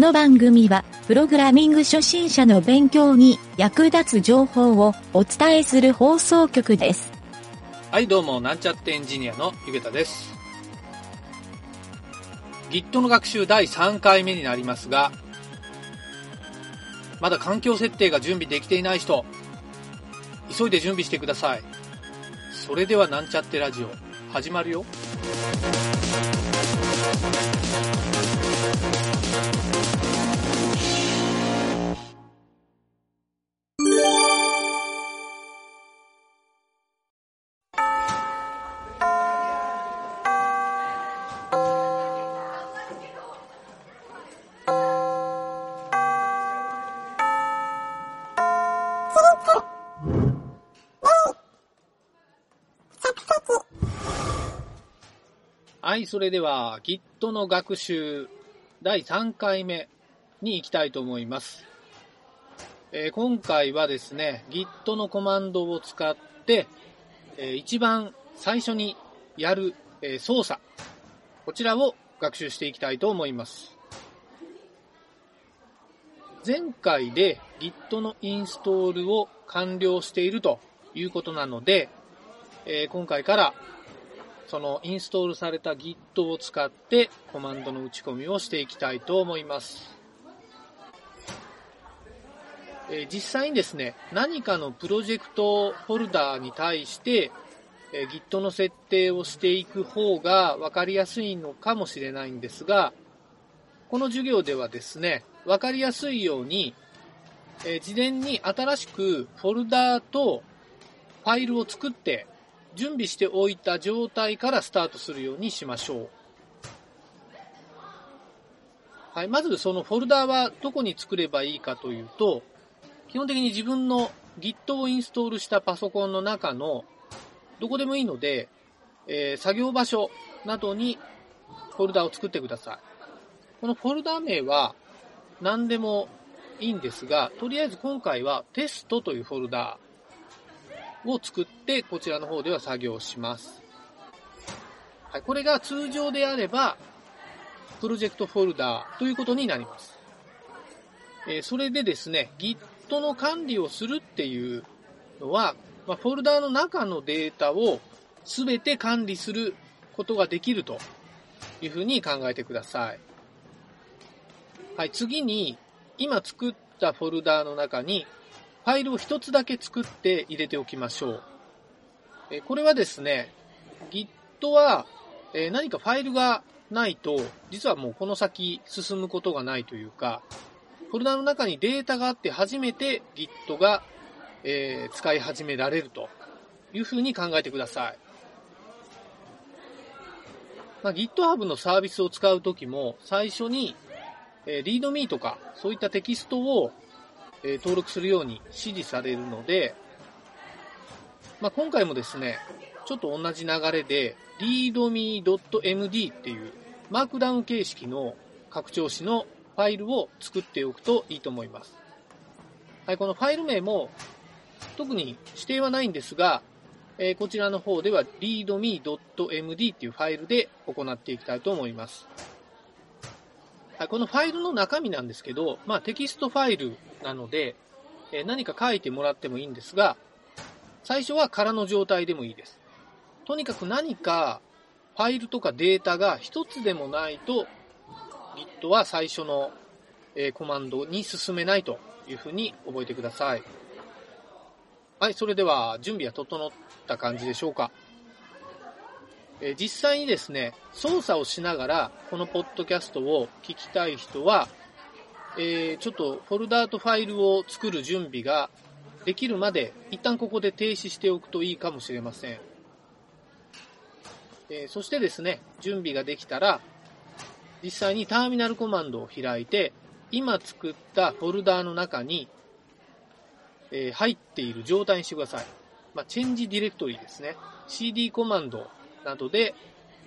この番組は、プログラミング初心者の勉強に役立つ情報をお伝えする放送局です。はい、どうも、なんちゃってエンジニアのゆげたです。Git の学習第3回目になりますが、まだ環境設定が準備できていない人、急いで準備してください。それではなんちゃってラジオ、始まるよ。いそれでは Git の学習第3回目に行きたいと思います。えー今回はですね、Git のコマンドを使って、えー一番最初にやる、えー操作、こちらを学習していきたいと思います。前回で Git のインストールを完了しているということなので、え今回からそのインストールされた Git を使ってコマンドの打ち込みをしていきたいと思います。えー実際にですね、何かのプロジェクトフォルダーに対して、えー Git の設定をしていく方が分かりやすいのかもしれないんですが、この授業ではですね、分かりやすいように、えー事前に新しくフォルダーとファイルを作って準備しておいた状態からスタートするようにしましょう。はい、まずそのフォルダーはどこに作ればいいかというと、基本的に自分の Git をインストールしたパソコンの中のどこでもいいので、えー作業場所などにフォルダを作ってください。このフォルダ名は何でもいいんですが、とりあえず今回はテストというフォルダーを作って、こちらの方では作業します。はい、これが通常であれば、プロジェクトフォルダーということになります。えーそれでですね、Git の管理をするっていうのは、まあ、フォルダーの中のデータを全て管理することができるというふうに考えてください。はい、次に、今作ったフォルダーの中に、ファイルを一つだけ作って入れておきましょう。えこれはですね、Git は、え何かファイルがないと、実はもうこの先進むことがないというか、フォルダの中にデータがあって初めて Git が、えー使い始められるというふうに考えてください。まあ、GitHub のサービスを使うときも最初に、えー README とかそういったテキストをえ登録するように指示されるので、まあ、今回もですね、ちょっと同じ流れで readme.md っていうマークダウン形式の拡張子のファイルを作っておくといいと思います。はい、このファイル名も特に指定はないんですが、えーこちらの方では readme.md っていうファイルで行っていきたいと思います。はい、このファイルの中身なんですけど、まあ、テキストファイルなので、え何か書いてもらってもいいんですが、最初は空の状態でもいいです。とにかく何かファイルとかデータが一つでもないと、Git は最初の、えコマンドに進めないというふうに覚えてください。はい、それでは準備は整った感じでしょうか。え実際にですね、操作をしながらこのポッドキャストを聞きたい人は、えーちょっとフォルダーとファイルを作る準備ができるまで一旦ここで停止しておくといいかもしれません。えーそしてですね、準備ができたら、実際にターミナルコマンドを開いて、今作ったフォルダーの中に、えー入っている状態にしてください。まあ、チェンジディレクトリですね。CD コマンドなどで、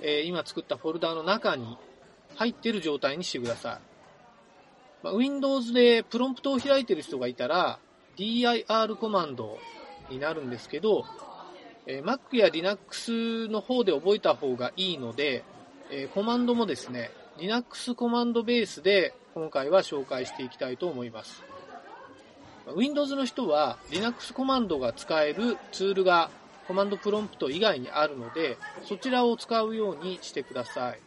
えー今作ったフォルダーの中に入っている状態にしてください。まあ、Windows でプロンプトを開いている人がいたら、dir コマンドになるんですけど、えー Mac や Linux の方で覚えた方がいいので、えーコマンドもですね、Linux コマンドベースで今回は紹介していきたいと思います。Windows の人は Linux コマンドが使えるツールがコマンドプロンプト以外にあるので、そちらを使うようにしてください。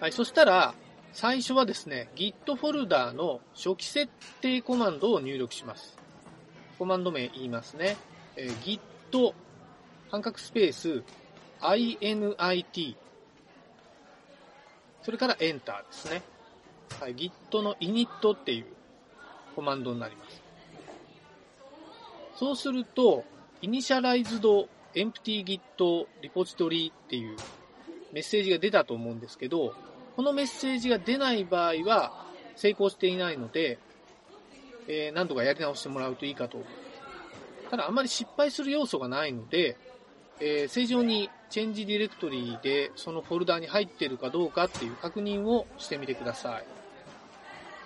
はい、そしたら、最初はですね、Git フォルダーの初期設定コマンドを入力します。コマンド名言いますね。えー、Git 半角スペース init それから Enter ですね。はい、Git の init っていうコマンドになります。そうすると、initialized empty git repository っていうメッセージが出たと思うんですけど、このメッセージが出ない場合は成功していないので、えー、何度かやり直してもらうといいかと。ただあまり失敗する要素がないので、えー、正常にチェンジディレクトリでそのフォルダに入っているかどうかっていう確認をしてみてください。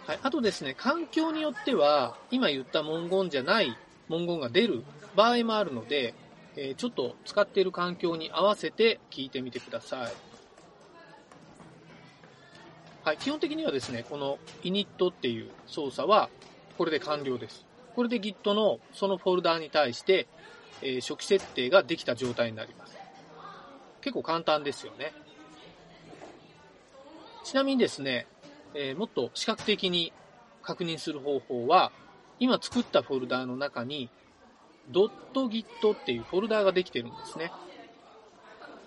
はい。あとですね、環境によっては、今言った文言じゃない文言が出る場合もあるので、えー、ちょっと使っている環境に合わせて聞いてみてください。はい。基本的にはですね、この init っていう操作は、これで完了です。これで Git のそのフォルダーに対して、えー、初期設定ができた状態になります。結構簡単ですよね。ちなみにですね、えー、もっと視覚的に確認する方法は、今作ったフォルダーの中に、.git っていうフォルダーができてるんですね。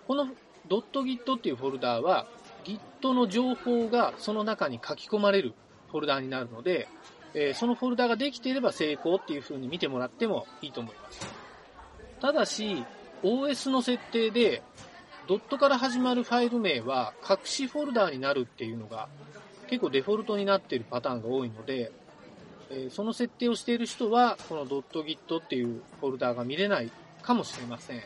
この .git っていうフォルダーは、Git の情報がその中に書き込まれるフォルダーになるので、えー、そのフォルダーができていれば成功っていう風に見てもらってもいいと思います。ただし、OS の設定で、ドットから始まるファイル名は隠しフォルダーになるっていうのが結構デフォルトになっているパターンが多いので、えその設定をしている人は、この .git っていうフォルダーが見れないかもしれません。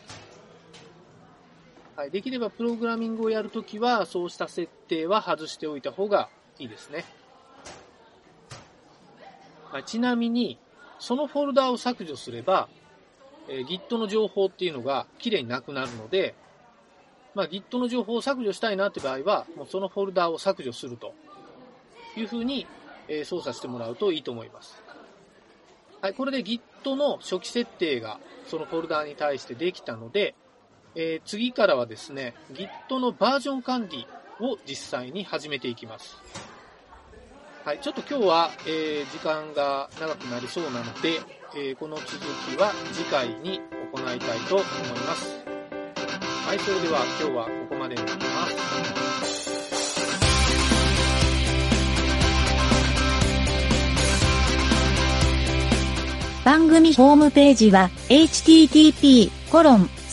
はい、できればプログラミングをやるときは、そうした設定は外しておいた方がいいですね。はい、ちなみに、そのフォルダを削除すれば、えー、Git の情報っていうのが綺麗になくなるので、まあ、Git の情報を削除したいなって場合は、もうそのフォルダを削除するというふうに、え操作してもらうといいと思います。はい、これで Git の初期設定がそのフォルダに対してできたので、えー、次からはですね、Git のバージョン管理を実際に始めていきます。はい、ちょっと今日は、えー、時間が長くなりそうなので、えー、この続きは次回に行いたいと思います。はい、それでは今日はここまでになります。番組ホームページは http コロン